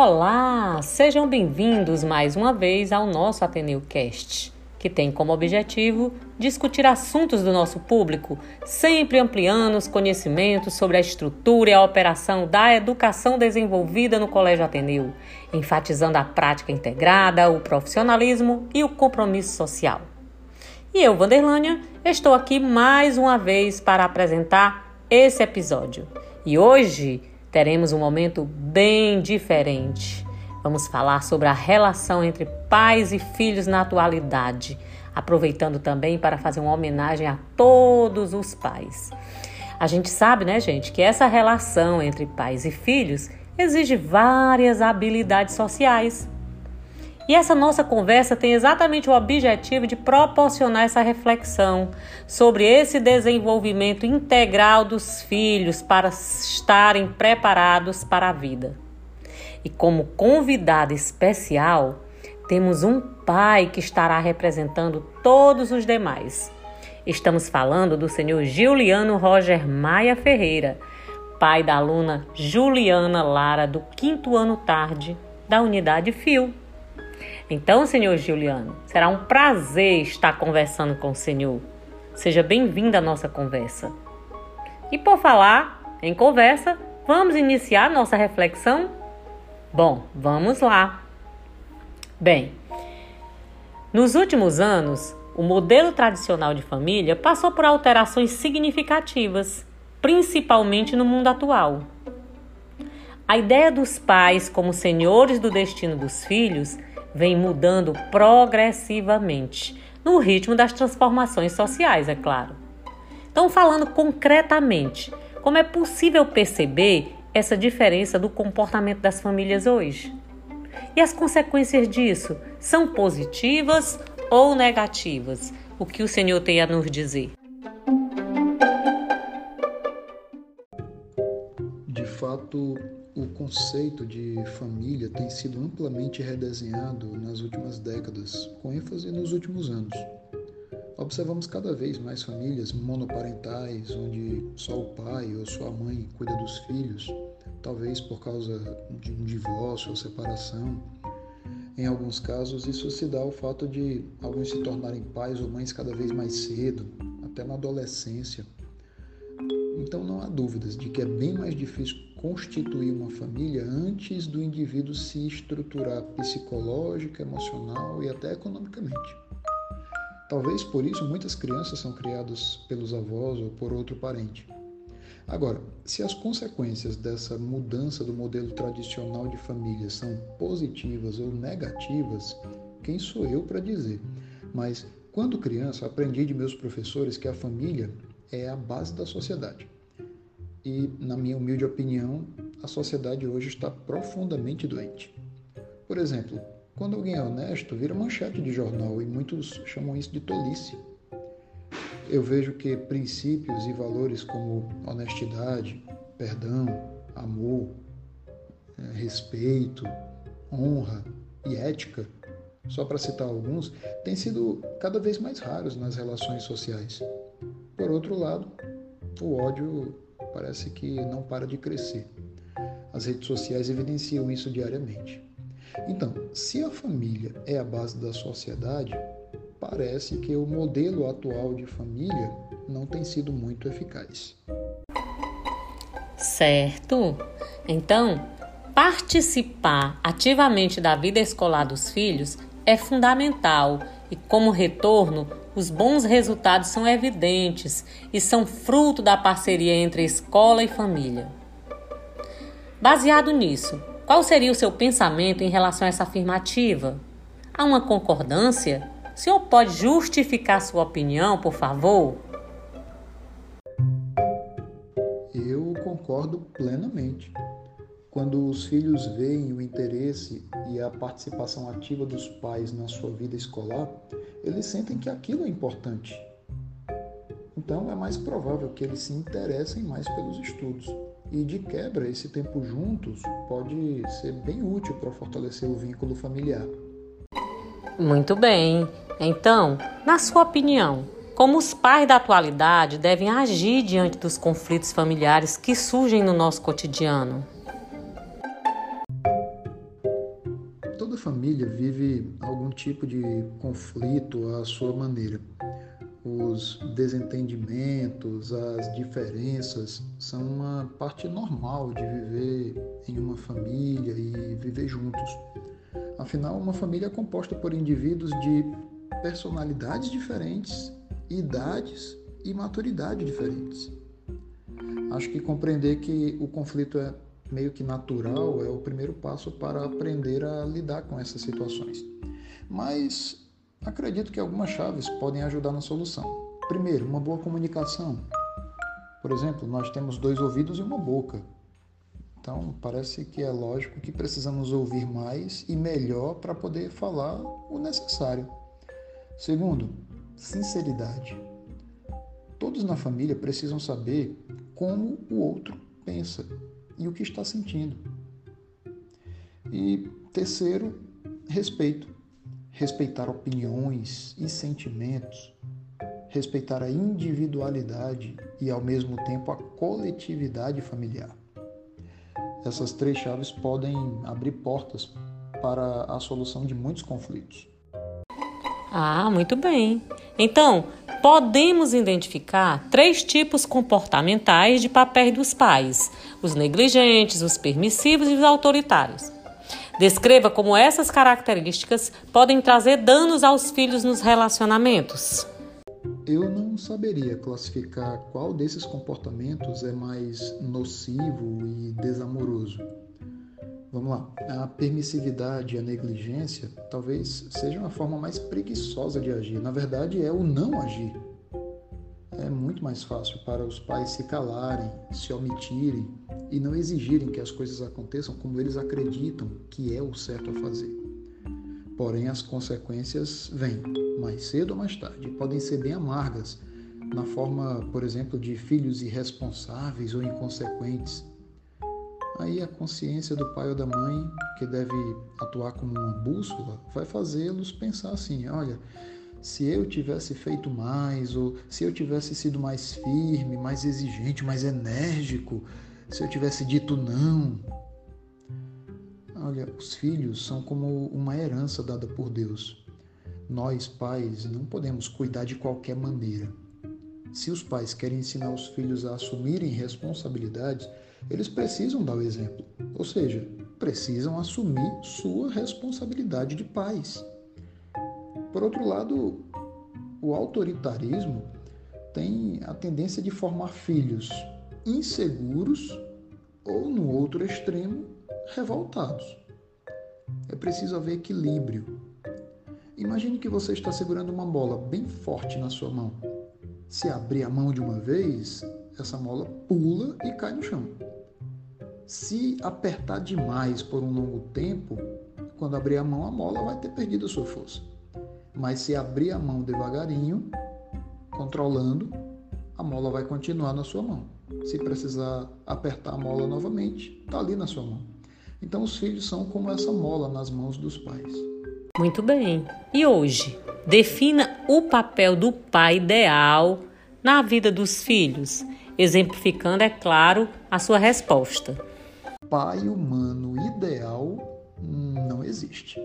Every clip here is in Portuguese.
Olá, sejam bem-vindos mais uma vez ao nosso Ateneu Cast, que tem como objetivo discutir assuntos do nosso público, sempre ampliando os conhecimentos sobre a estrutura e a operação da educação desenvolvida no Colégio Ateneu, enfatizando a prática integrada, o profissionalismo e o compromisso social. E eu, Vanderlânia, estou aqui mais uma vez para apresentar esse episódio. E hoje teremos um momento bem diferente. Vamos falar sobre a relação entre pais e filhos na atualidade, aproveitando também para fazer uma homenagem a todos os pais. A gente sabe, né, gente, que essa relação entre pais e filhos exige várias habilidades sociais e essa nossa conversa tem exatamente o objetivo de proporcionar essa reflexão sobre esse desenvolvimento integral dos filhos para estarem preparados para a vida. E como convidado especial, temos um pai que estará representando todos os demais. Estamos falando do senhor Juliano Roger Maia Ferreira, pai da aluna Juliana Lara, do quinto ano tarde, da unidade FIO. Então, senhor Juliano, será um prazer estar conversando com o senhor. Seja bem-vindo à nossa conversa. E por falar em conversa, vamos iniciar nossa reflexão? Bom, vamos lá. Bem, nos últimos anos, o modelo tradicional de família passou por alterações significativas, principalmente no mundo atual. A ideia dos pais como senhores do destino dos filhos vem mudando progressivamente, no ritmo das transformações sociais, é claro. Então, falando concretamente, como é possível perceber essa diferença do comportamento das famílias hoje? E as consequências disso são positivas ou negativas? O que o Senhor tem a nos dizer? De fato, o conceito de família tem sido amplamente redesenhado nas últimas décadas, com ênfase nos últimos anos. Observamos cada vez mais famílias monoparentais, onde só o pai ou só a mãe cuida dos filhos, talvez por causa de um divórcio ou separação. Em alguns casos, isso se dá ao fato de alguns se tornarem pais ou mães cada vez mais cedo, até na adolescência. Então não há dúvidas de que é bem mais difícil constituir uma família antes do indivíduo se estruturar psicológica, emocional e até economicamente. Talvez por isso muitas crianças são criadas pelos avós ou por outro parente. Agora, se as consequências dessa mudança do modelo tradicional de família são positivas ou negativas, quem sou eu para dizer? Mas quando criança, aprendi de meus professores que a família é a base da sociedade. E, na minha humilde opinião, a sociedade hoje está profundamente doente. Por exemplo, quando alguém é honesto, vira manchete de jornal e muitos chamam isso de tolice. Eu vejo que princípios e valores como honestidade, perdão, amor, é, respeito, honra e ética, só para citar alguns, têm sido cada vez mais raros nas relações sociais. Por outro lado, o ódio parece que não para de crescer. As redes sociais evidenciam isso diariamente. Então, se a família é a base da sociedade, parece que o modelo atual de família não tem sido muito eficaz. Certo. Então, participar ativamente da vida escolar dos filhos é fundamental e, como retorno, os bons resultados são evidentes e são fruto da parceria entre escola e família. Baseado nisso, qual seria o seu pensamento em relação a essa afirmativa? Há uma concordância? O senhor pode justificar sua opinião, por favor? Eu concordo plenamente. Quando os filhos veem o interesse e a participação ativa dos pais na sua vida escolar, eles sentem que aquilo é importante. Então é mais provável que eles se interessem mais pelos estudos. E de quebra, esse tempo juntos pode ser bem útil para fortalecer o vínculo familiar. Muito bem. Então, na sua opinião, como os pais da atualidade devem agir diante dos conflitos familiares que surgem no nosso cotidiano? Família vive algum tipo de conflito à sua maneira. Os desentendimentos, as diferenças são uma parte normal de viver em uma família e viver juntos. Afinal, uma família é composta por indivíduos de personalidades diferentes, idades e maturidade diferentes. Acho que compreender que o conflito é meio que natural é o primeiro passo para aprender a lidar com essas situações. Mas acredito que algumas chaves podem ajudar na solução. Primeiro, uma boa comunicação. Por exemplo, nós temos dois ouvidos e uma boca. Então, parece que é lógico que precisamos ouvir mais e melhor para poder falar o necessário. Segundo, sinceridade. Todos na família precisam saber como o outro pensa e o que está sentindo. E terceiro, respeito. Respeitar opiniões e sentimentos, respeitar a individualidade e ao mesmo tempo a coletividade familiar. Essas três chaves podem abrir portas para a solução de muitos conflitos. Ah, muito bem. Então, podemos identificar três tipos comportamentais de papéis dos pais: os negligentes, os permissivos e os autoritários. Descreva como essas características podem trazer danos aos filhos nos relacionamentos. Eu não saberia classificar qual desses comportamentos é mais nocivo e desamoroso. Vamos lá. A permissividade e a negligência talvez seja uma forma mais preguiçosa de agir. Na verdade, é o não agir. É muito mais fácil para os pais se calarem, se omitirem e não exigirem que as coisas aconteçam como eles acreditam que é o certo a fazer. Porém, as consequências vêm mais cedo ou mais tarde, podem ser bem amargas, na forma, por exemplo, de filhos irresponsáveis ou inconsequentes aí a consciência do pai ou da mãe, que deve atuar como uma bússola, vai fazê-los pensar assim: olha, se eu tivesse feito mais, ou se eu tivesse sido mais firme, mais exigente, mais enérgico, se eu tivesse dito não. Olha, os filhos são como uma herança dada por Deus. Nós, pais, não podemos cuidar de qualquer maneira. Se os pais querem ensinar os filhos a assumirem responsabilidades, eles precisam dar o exemplo, ou seja, precisam assumir sua responsabilidade de pais. Por outro lado, o autoritarismo tem a tendência de formar filhos inseguros ou, no outro extremo, revoltados. É preciso haver equilíbrio. Imagine que você está segurando uma bola bem forte na sua mão. Se abrir a mão de uma vez, essa mola pula e cai no chão. Se apertar demais por um longo tempo, quando abrir a mão, a mola vai ter perdido a sua força. Mas se abrir a mão devagarinho, controlando, a mola vai continuar na sua mão. Se precisar apertar a mola novamente, está ali na sua mão. Então os filhos são como essa mola nas mãos dos pais. Muito bem. E hoje, defina o papel do pai ideal na vida dos filhos exemplificando, é claro, a sua resposta. Pai humano ideal não existe.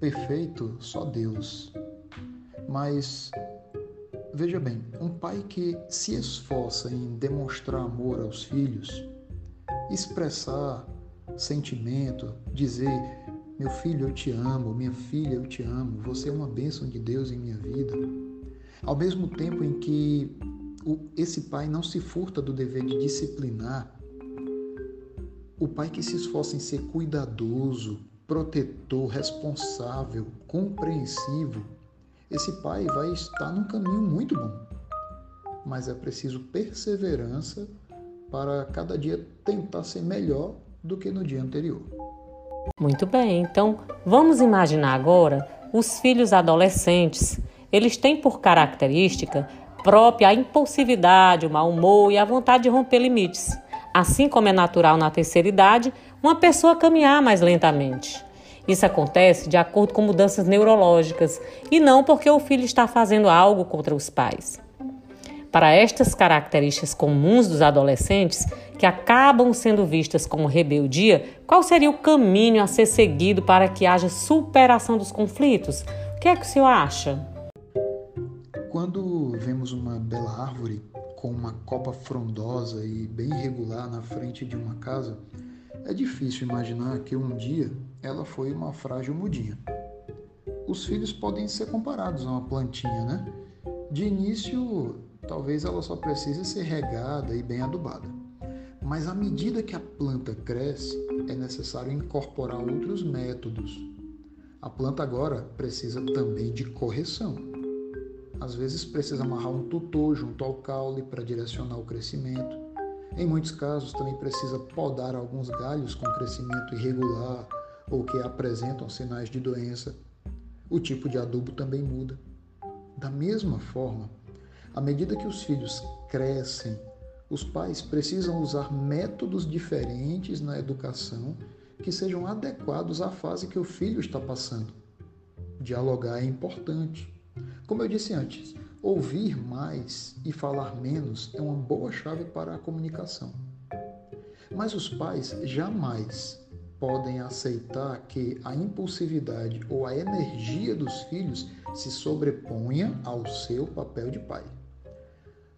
Perfeito, só Deus. Mas veja bem, um pai que se esforça em demonstrar amor aos filhos, expressar sentimento, dizer meu filho, eu te amo, minha filha, eu te amo, você é uma bênção de Deus em minha vida. Ao mesmo tempo em que esse pai não se furta do dever de disciplinar. O pai que se esforça em ser cuidadoso, protetor, responsável, compreensivo, esse pai vai estar num caminho muito bom. Mas é preciso perseverança para cada dia tentar ser melhor do que no dia anterior. Muito bem, então vamos imaginar agora os filhos adolescentes. Eles têm por característica própria a impulsividade, o mau humor e a vontade de romper limites. Assim como é natural na terceira idade, uma pessoa caminhar mais lentamente. Isso acontece de acordo com mudanças neurológicas e não porque o filho está fazendo algo contra os pais. Para estas características comuns dos adolescentes, que acabam sendo vistas como rebeldia, qual seria o caminho a ser seguido para que haja superação dos conflitos? O que é que o senhor acha? Quando vemos uma bela árvore com uma copa frondosa e bem irregular na frente de uma casa, é difícil imaginar que um dia ela foi uma frágil mudinha. Os filhos podem ser comparados a uma plantinha, né? De início, talvez ela só precise ser regada e bem adubada. Mas à medida que a planta cresce, é necessário incorporar outros métodos. A planta agora precisa também de correção. Às vezes precisa amarrar um tutor junto ao caule para direcionar o crescimento. Em muitos casos também precisa podar alguns galhos com crescimento irregular ou que apresentam sinais de doença. O tipo de adubo também muda. Da mesma forma, à medida que os filhos crescem, os pais precisam usar métodos diferentes na educação que sejam adequados à fase que o filho está passando. Dialogar é importante. Como eu disse antes, ouvir mais e falar menos é uma boa chave para a comunicação. Mas os pais jamais podem aceitar que a impulsividade ou a energia dos filhos se sobreponha ao seu papel de pai.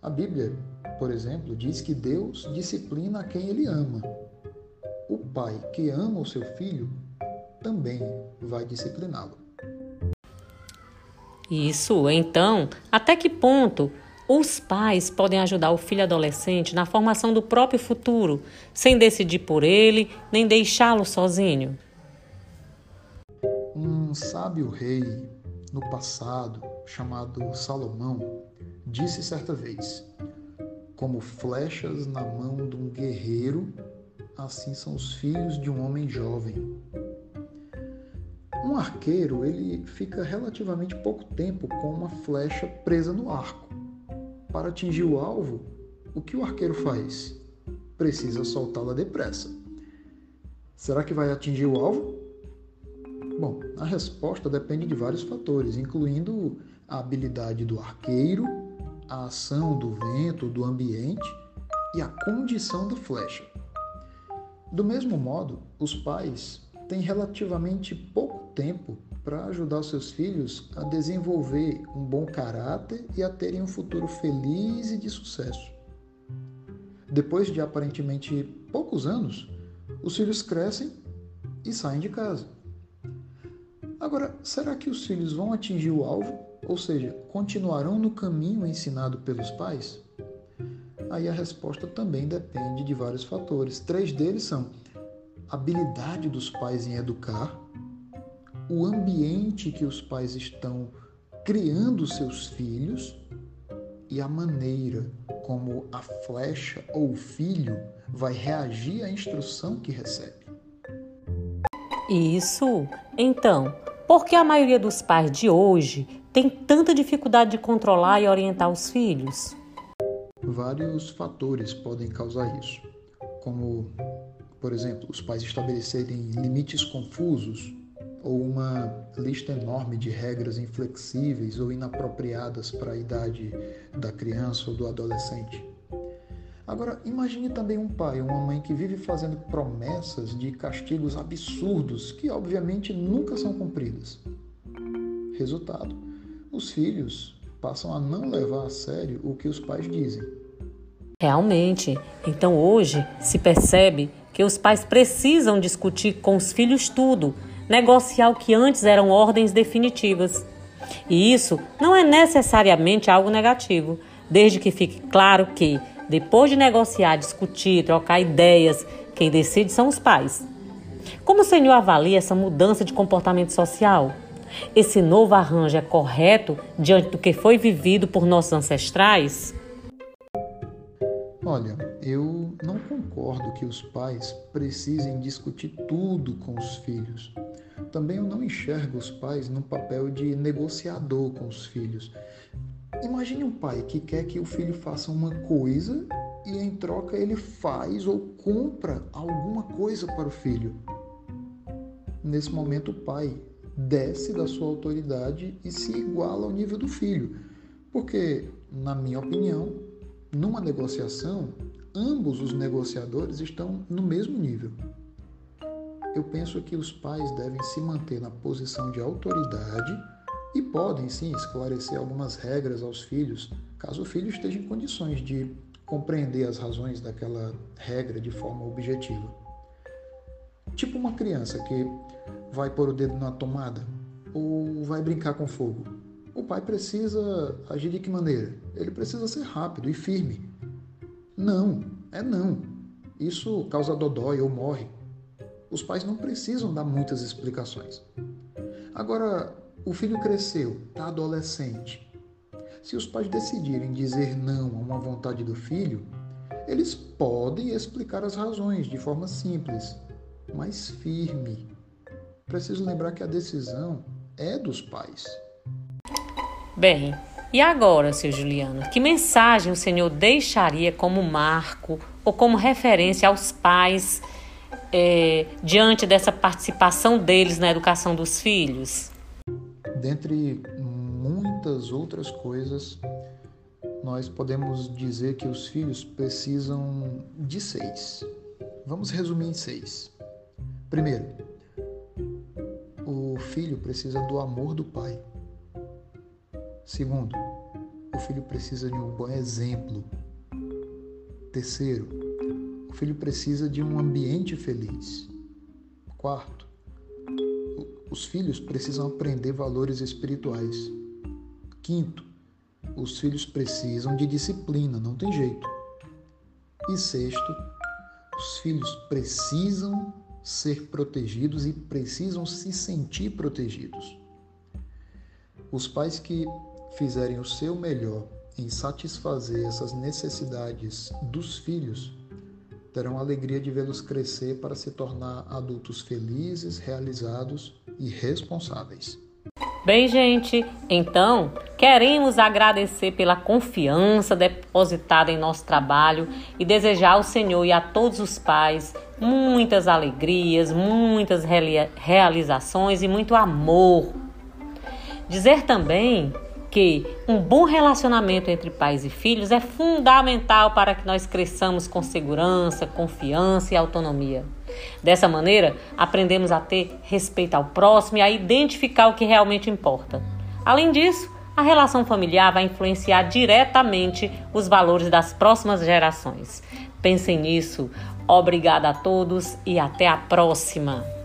A Bíblia, por exemplo, diz que Deus disciplina a quem ele ama. O pai que ama o seu filho também vai discipliná-lo. Isso, então, até que ponto os pais podem ajudar o filho adolescente na formação do próprio futuro, sem decidir por ele, nem deixá-lo sozinho. Um sábio rei no passado, chamado Salomão, disse certa vez: Como flechas na mão de um guerreiro, assim são os filhos de um homem jovem. Um arqueiro, ele fica relativamente pouco tempo com uma flecha presa no arco para atingir o alvo, o que o arqueiro faz? Precisa soltá-la depressa. Será que vai atingir o alvo? Bom, a resposta depende de vários fatores, incluindo a habilidade do arqueiro, a ação do vento, do ambiente e a condição da flecha. Do mesmo modo, os pais têm relativamente pouco tempo para ajudar os seus filhos a desenvolver um bom caráter e a terem um futuro feliz e de sucesso. Depois de aparentemente poucos anos, os filhos crescem e saem de casa. Agora, será que os filhos vão atingir o alvo? Ou seja, continuarão no caminho ensinado pelos pais? Aí a resposta também depende de vários fatores. Três deles são habilidade dos pais em educar, o ambiente que os pais estão criando seus filhos e a maneira como a flecha ou o filho vai reagir à instrução que recebe. Isso. Então, por que a maioria dos pais de hoje tem tanta dificuldade de controlar e orientar os filhos? Vários fatores podem causar isso, como, por exemplo, os pais estabelecerem limites confusos ou uma lista enorme de regras inflexíveis ou inapropriadas para a idade da criança ou do adolescente. Agora, imagine também um pai ou uma mãe que vive fazendo promessas de castigos absurdos que, obviamente, nunca são cumpridas. Resultado: os filhos passam a não levar a sério o que os pais dizem. Realmente, então hoje se percebe que os pais precisam discutir com os filhos tudo negociar o que antes eram ordens definitivas. E isso não é necessariamente algo negativo, desde que fique claro que, depois de negociar, discutir, trocar ideias, quem decide são os pais. Como o senhor avalia essa mudança de comportamento social? Esse novo arranjo é correto diante do que foi vivido por nossos ancestrais? Olha, eu não concordo que os pais precisem discutir tudo com os filhos. Também eu não enxergo os pais no papel de negociador com os filhos. Imagine um pai que quer que o filho faça uma coisa e em troca ele faz ou compra alguma coisa para o filho. Nesse momento, o pai desce da sua autoridade e se iguala ao nível do filho, porque na minha opinião, numa negociação, ambos os negociadores estão no mesmo nível. Eu penso que os pais devem se manter na posição de autoridade e podem sim esclarecer algumas regras aos filhos, caso o filho esteja em condições de compreender as razões daquela regra de forma objetiva. Tipo uma criança que vai pôr o dedo na tomada ou vai brincar com fogo. O pai precisa agir de que maneira? Ele precisa ser rápido e firme. Não, é não. Isso causa dodói ou morre. Os pais não precisam dar muitas explicações. Agora, o filho cresceu, está adolescente. Se os pais decidirem dizer não a uma vontade do filho, eles podem explicar as razões de forma simples, mas firme. Preciso lembrar que a decisão é dos pais. Bem, e agora, seu Juliano, que mensagem o Senhor deixaria como marco ou como referência aos pais é, diante dessa participação deles na educação dos filhos? Dentre muitas outras coisas, nós podemos dizer que os filhos precisam de seis. Vamos resumir em seis. Primeiro, o filho precisa do amor do pai. Segundo, o filho precisa de um bom exemplo. Terceiro, o filho precisa de um ambiente feliz. Quarto, os filhos precisam aprender valores espirituais. Quinto, os filhos precisam de disciplina, não tem jeito. E sexto, os filhos precisam ser protegidos e precisam se sentir protegidos. Os pais que fizerem o seu melhor em satisfazer essas necessidades dos filhos terão a alegria de vê-los crescer para se tornar adultos felizes, realizados e responsáveis. Bem, gente, então queremos agradecer pela confiança depositada em nosso trabalho e desejar ao Senhor e a todos os pais muitas alegrias, muitas realizações e muito amor. Dizer também que um bom relacionamento entre pais e filhos é fundamental para que nós cresçamos com segurança, confiança e autonomia. Dessa maneira, aprendemos a ter respeito ao próximo e a identificar o que realmente importa. Além disso, a relação familiar vai influenciar diretamente os valores das próximas gerações. Pensem nisso. Obrigada a todos e até a próxima!